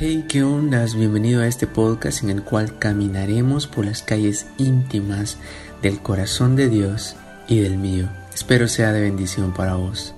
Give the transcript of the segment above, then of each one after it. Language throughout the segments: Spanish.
Hey, ¿qué ondas? Bienvenido a este podcast en el cual caminaremos por las calles íntimas del corazón de Dios y del mío. Espero sea de bendición para vos.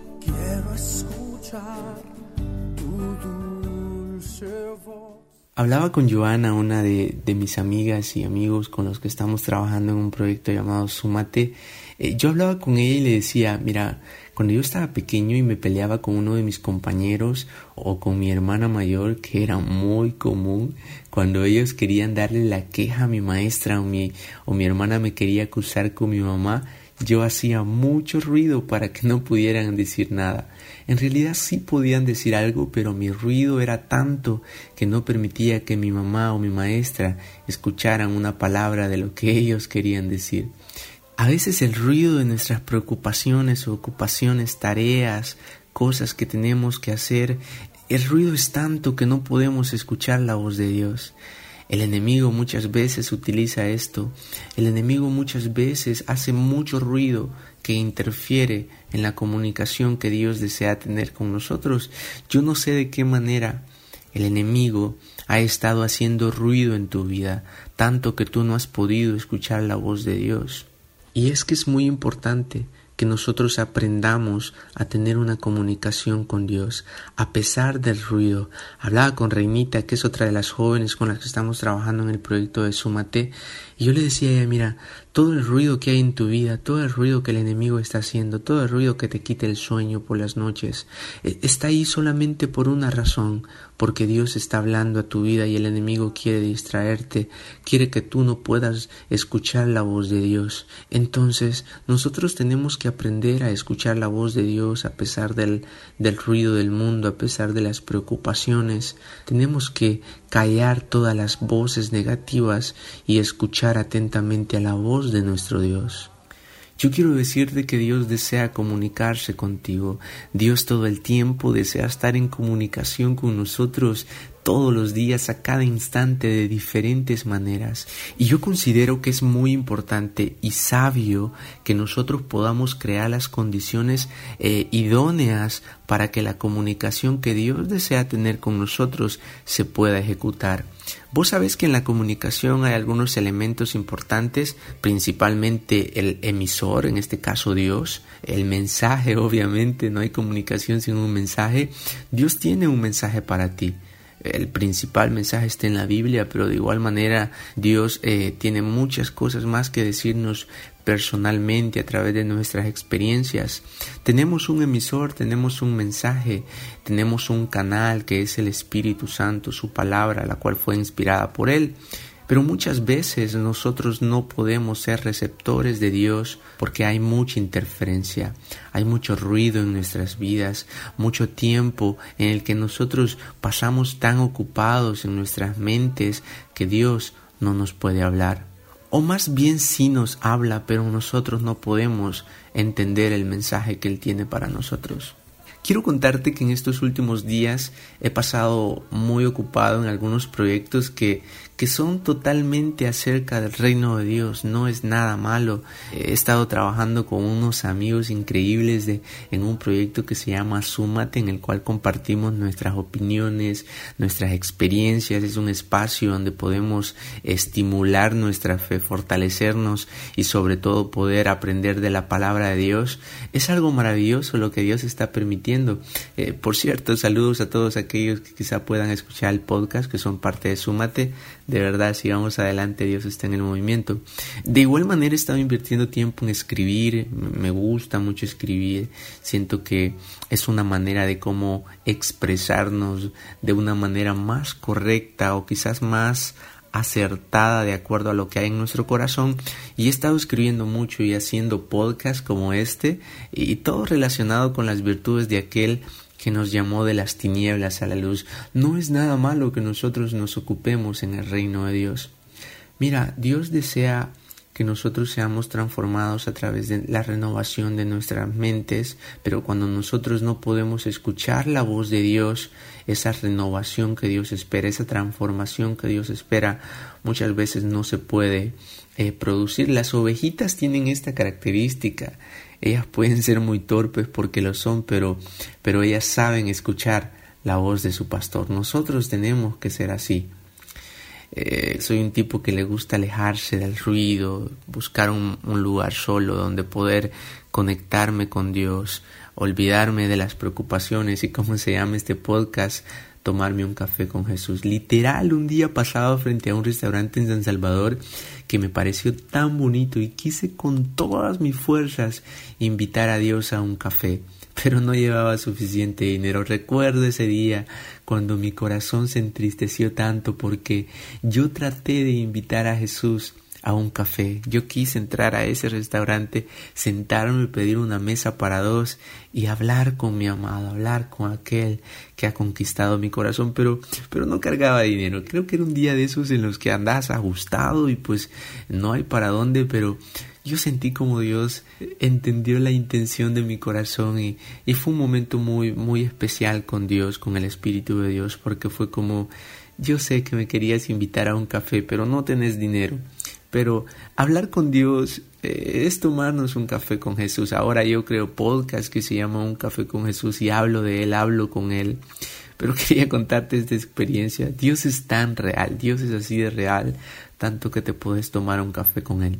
Hablaba con Joana, una de, mis amigas y amigos con los que estamos trabajando en un proyecto llamado Sumate. Eh, yo hablaba con ella y le decía, mira, cuando yo estaba pequeño y me peleaba con uno de mis compañeros o con mi hermana mayor, que era muy común, cuando ellos querían darle la queja a mi maestra o mi, o mi hermana me quería acusar con mi mamá, yo hacía mucho ruido para que no pudieran decir nada. En realidad sí podían decir algo, pero mi ruido era tanto que no permitía que mi mamá o mi maestra escucharan una palabra de lo que ellos querían decir. A veces el ruido de nuestras preocupaciones, ocupaciones, tareas, cosas que tenemos que hacer, el ruido es tanto que no podemos escuchar la voz de Dios. El enemigo muchas veces utiliza esto. El enemigo muchas veces hace mucho ruido que interfiere en la comunicación que Dios desea tener con nosotros. Yo no sé de qué manera el enemigo ha estado haciendo ruido en tu vida, tanto que tú no has podido escuchar la voz de Dios. Y es que es muy importante que nosotros aprendamos a tener una comunicación con Dios a pesar del ruido. Hablaba con Reinita, que es otra de las jóvenes con las que estamos trabajando en el proyecto de Sumate, y yo le decía a ella, mira, todo el ruido que hay en tu vida, todo el ruido que el enemigo está haciendo, todo el ruido que te quita el sueño por las noches, eh, está ahí solamente por una razón, porque Dios está hablando a tu vida y el enemigo quiere distraerte, quiere que tú no puedas escuchar la voz de Dios. Entonces, nosotros tenemos que aprender a escuchar la voz de Dios a pesar del, del ruido del mundo, a pesar de las preocupaciones. Tenemos que callar todas las voces negativas y escuchar atentamente a la voz de nuestro Dios. Yo quiero decirte que Dios desea comunicarse contigo. Dios todo el tiempo desea estar en comunicación con nosotros todos los días, a cada instante, de diferentes maneras. Y yo considero que es muy importante y sabio que nosotros podamos crear las condiciones eh, idóneas para que la comunicación que Dios desea tener con nosotros se pueda ejecutar. Vos sabés que en la comunicación hay algunos elementos importantes, principalmente el emisor, en este caso Dios, el mensaje, obviamente, no hay comunicación sin un mensaje. Dios tiene un mensaje para ti el principal mensaje está en la Biblia, pero de igual manera Dios eh, tiene muchas cosas más que decirnos personalmente a través de nuestras experiencias. Tenemos un emisor, tenemos un mensaje, tenemos un canal que es el Espíritu Santo, su palabra, la cual fue inspirada por Él. Pero muchas veces nosotros no podemos ser receptores de Dios porque hay mucha interferencia, hay mucho ruido en nuestras vidas, mucho tiempo en el que nosotros pasamos tan ocupados en nuestras mentes que Dios no nos puede hablar. O más bien sí nos habla, pero nosotros no podemos entender el mensaje que Él tiene para nosotros. Quiero contarte que en estos últimos días he pasado muy ocupado en algunos proyectos que, que son totalmente acerca del reino de Dios, no es nada malo. He estado trabajando con unos amigos increíbles de, en un proyecto que se llama Súmate, en el cual compartimos nuestras opiniones, nuestras experiencias. Es un espacio donde podemos estimular nuestra fe, fortalecernos y sobre todo poder aprender de la palabra de Dios. Es algo maravilloso lo que Dios está permitiendo. Eh, por cierto, saludos a todos aquellos que quizá puedan escuchar el podcast, que son parte de Súmate de verdad sigamos adelante, Dios está en el movimiento. De igual manera he estado invirtiendo tiempo en escribir, me gusta mucho escribir, siento que es una manera de cómo expresarnos de una manera más correcta o quizás más acertada de acuerdo a lo que hay en nuestro corazón y he estado escribiendo mucho y haciendo podcasts como este y todo relacionado con las virtudes de aquel que nos llamó de las tinieblas a la luz. No es nada malo que nosotros nos ocupemos en el reino de Dios. Mira, Dios desea que nosotros seamos transformados a través de la renovación de nuestras mentes, pero cuando nosotros no podemos escuchar la voz de Dios, esa renovación que Dios espera, esa transformación que Dios espera, muchas veces no se puede eh, producir. Las ovejitas tienen esta característica ellas pueden ser muy torpes porque lo son, pero, pero ellas saben escuchar la voz de su pastor. Nosotros tenemos que ser así. Eh, soy un tipo que le gusta alejarse del ruido, buscar un, un, lugar solo donde poder conectarme con Dios, olvidarme de las preocupaciones y como se llama este podcast, tomarme un café con Jesús. Literal, un día pasado frente a un restaurante en San Salvador que me pareció tan bonito y quise con todas mis fuerzas invitar a Dios a un café pero no llevaba suficiente dinero. Recuerdo ese día cuando mi corazón se entristeció tanto porque yo traté de invitar a Jesús a un café. Yo quise entrar a ese restaurante, sentarme y pedir una mesa para dos y hablar con mi amado, hablar con aquel que ha conquistado mi corazón, pero, pero no cargaba dinero. Creo que era un día de esos en los que andas ajustado y pues no hay para dónde, pero yo sentí como Dios entendió la intención de mi corazón y, y, fue un momento muy, muy especial con Dios, con el Espíritu de Dios, porque fue como, yo sé que me querías invitar a un café, pero no tenés dinero. Pero hablar con Dios eh, es tomarnos un café con Jesús. Ahora yo creo podcast que se llama Un café con Jesús y hablo de Él, hablo con Él. Pero quería contarte esta experiencia. Dios es tan real, Dios es así de real, tanto que te puedes tomar un café con Él.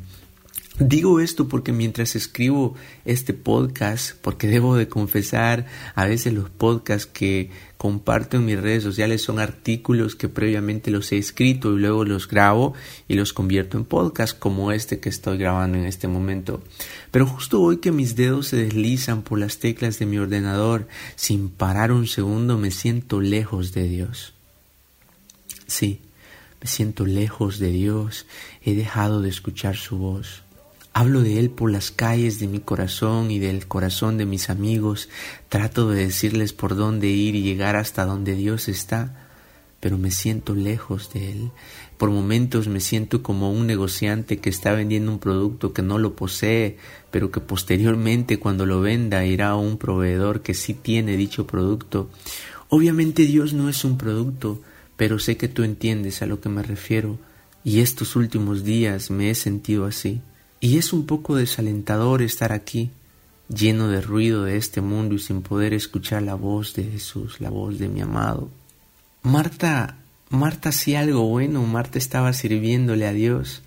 Digo esto porque mientras escribo este podcast, porque debo de confesar, a veces los podcasts que comparto en mis redes sociales son artículos que previamente los he escrito y luego los grabo y los convierto en podcast como este que estoy grabando en este momento. Pero justo hoy que mis dedos se deslizan por las teclas de mi ordenador sin parar un segundo me siento lejos de Dios. Sí, me siento lejos de Dios, he dejado de escuchar su voz. Hablo de Él por las calles de mi corazón y del corazón de mis amigos. Trato de decirles por dónde ir y llegar hasta donde Dios está, pero me siento lejos de Él. Por momentos me siento como un negociante que está vendiendo un producto que no lo posee, pero que posteriormente cuando lo venda irá a un proveedor que sí tiene dicho producto. Obviamente Dios no es un producto, pero sé que tú entiendes a lo que me refiero, y estos últimos días me he sentido así. Y es un poco desalentador estar aquí, lleno de ruido de este mundo y sin poder escuchar la voz de Jesús, la voz de mi amado. Marta, Marta hacía algo bueno, Marta estaba sirviéndole a Dios,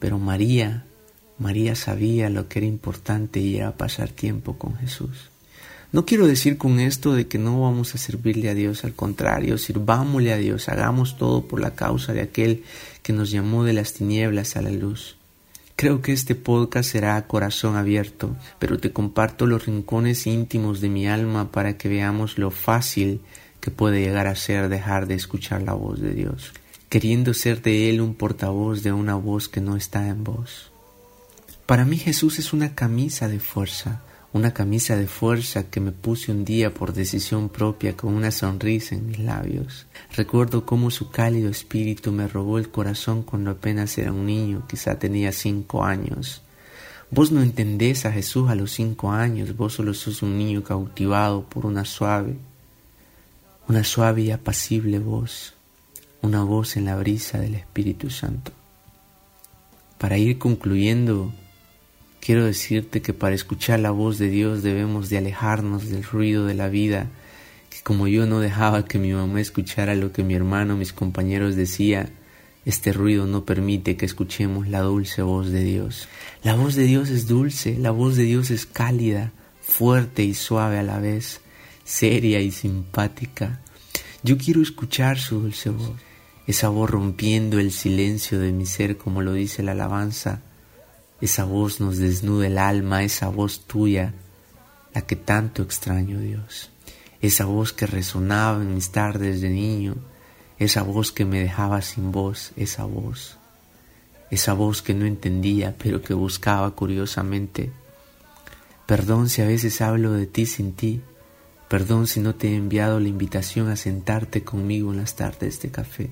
pero María, María sabía lo que era importante y era pasar tiempo con Jesús. No quiero decir con esto de que no vamos a servirle a Dios, al contrario, sirvámosle a Dios, hagamos todo por la causa de aquel que nos llamó de las tinieblas a la luz. Creo que este podcast será a corazón abierto, pero te comparto los rincones íntimos de mi alma para que veamos lo fácil que puede llegar a ser dejar de escuchar la voz de Dios, queriendo ser de Él un portavoz de una voz que no está en voz. Para mí Jesús es una camisa de fuerza, una camisa de fuerza que me puse un día por decisión propia con una sonrisa en mis labios. Recuerdo cómo su cálido espíritu me robó el corazón cuando apenas era un niño, quizá tenía cinco años. Vos no entendés a Jesús a los cinco años, vos solo sos un niño cautivado por una suave, una suave y apacible voz, una voz en la brisa del Espíritu Santo. Para ir concluyendo, Quiero decirte que para escuchar la voz de Dios debemos de alejarnos del ruido de la vida, que como yo no dejaba que mi mamá escuchara lo que mi hermano, mis compañeros decía, este ruido no permite que escuchemos la dulce voz de Dios. La voz de Dios es dulce, la voz de Dios es cálida, fuerte y suave a la vez, seria y simpática. Yo quiero escuchar su dulce voz, esa voz rompiendo el silencio de mi ser como lo dice la alabanza esa voz nos desnuda el alma, esa voz tuya, la que tanto extraño Dios, esa voz que resonaba en mis tardes de niño, esa voz que me dejaba sin voz, esa voz, esa voz que no entendía pero que buscaba curiosamente. Perdón si a veces hablo de ti sin ti, perdón si no te he enviado la invitación a sentarte conmigo en las tardes de café.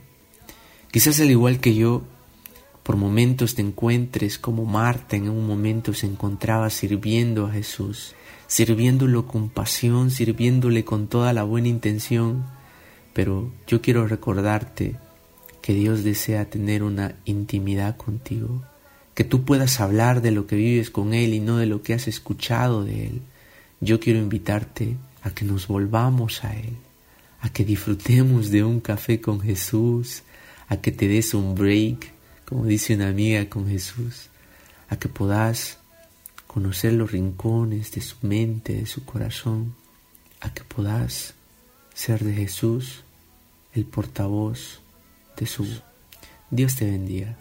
Quizás al igual que yo, por momentos te encuentres como Marta en un momento se encontraba sirviendo a Jesús, sirviéndolo con pasión, sirviéndole con toda la buena intención. Pero yo quiero recordarte que Dios desea tener una intimidad contigo, que tú puedas hablar de lo que vives con Él y no de lo que has escuchado de Él. Yo quiero invitarte a que nos volvamos a Él, a que disfrutemos de un café con Jesús, a que te des un break, como dice una amiga con Jesús, a que puedas conocer los rincones de su mente, de su corazón, a que puedas ser de Jesús el portavoz de su. Dios te bendiga.